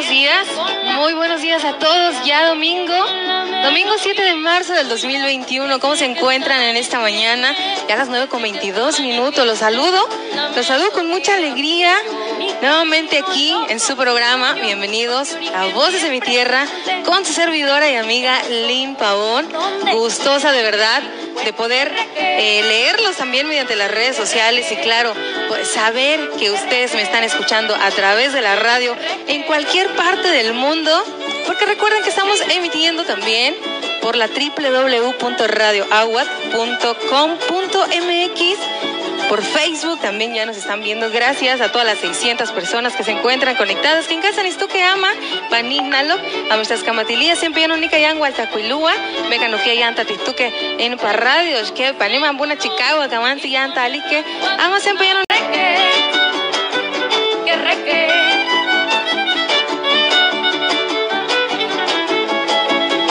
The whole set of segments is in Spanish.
buenos días, muy buenos días a todos. Ya domingo, domingo 7 de marzo del 2021. ¿Cómo se encuentran en esta mañana? Ya a las 9 con 22 minutos. Los saludo, los saludo con mucha alegría Nuevamente aquí en su programa, bienvenidos a Voces de mi Tierra, con su servidora y amiga Lynn Pavón. Gustosa de verdad de poder eh, leerlos también mediante las redes sociales y claro, pues, saber que ustedes me están escuchando a través de la radio en cualquier parte del mundo, porque recuerden que estamos emitiendo también por la www.radioaguat.com.mx por Facebook también ya nos están viendo. Gracias a todas las 600 personas que se encuentran conectadas. Que en casa ni tú que ama, panígnalo, a nuestras camatilías, siempre ya no nica ya en Hualtacuilúa, mecanogía ya anta tituque en parradios, que panima buna Chicago, camanti ya anta alique, ama siempre ya que reque.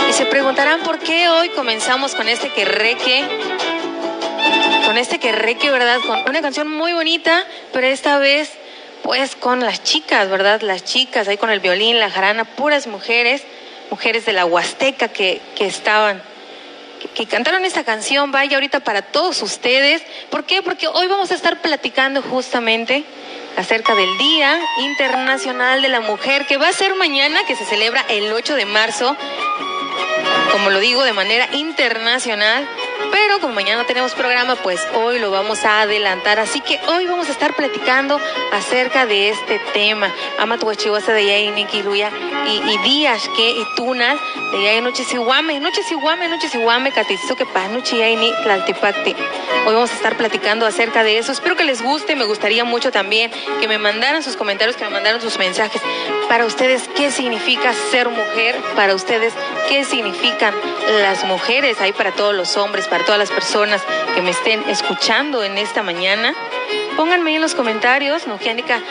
Y se preguntarán por qué hoy comenzamos con este que reque con este que reque, ¿verdad? Con una canción muy bonita, pero esta vez pues con las chicas, ¿verdad? Las chicas ahí con el violín, la jarana, puras mujeres, mujeres de la Huasteca que, que estaban, que, que, cantaron esta canción, vaya ahorita para todos ustedes. ¿Por qué? Porque hoy vamos a estar platicando justamente acerca del Día Internacional de la Mujer, que va a ser mañana, que se celebra el 8 de marzo, como lo digo, de manera internacional. Pero como mañana tenemos programa, pues hoy lo vamos a adelantar. Así que hoy vamos a estar platicando acerca de este tema. Ama tu de Yaini, Kiruya y, y días que y tunas de Yaini Noche Sihuame, Noche Sihuame, Noche Sihuame, Katizuke Panuchi Yaini, Tlaltipacti. Hoy vamos a estar platicando acerca de eso. Espero que les guste. Me gustaría mucho también que me mandaran sus comentarios, que me mandaran sus mensajes. Para ustedes, ¿qué significa ser mujer? Para ustedes, ¿qué significan las mujeres? Ahí para todos los hombres, para todas las personas que me estén escuchando en esta mañana. Pónganme en los comentarios, Nogiánica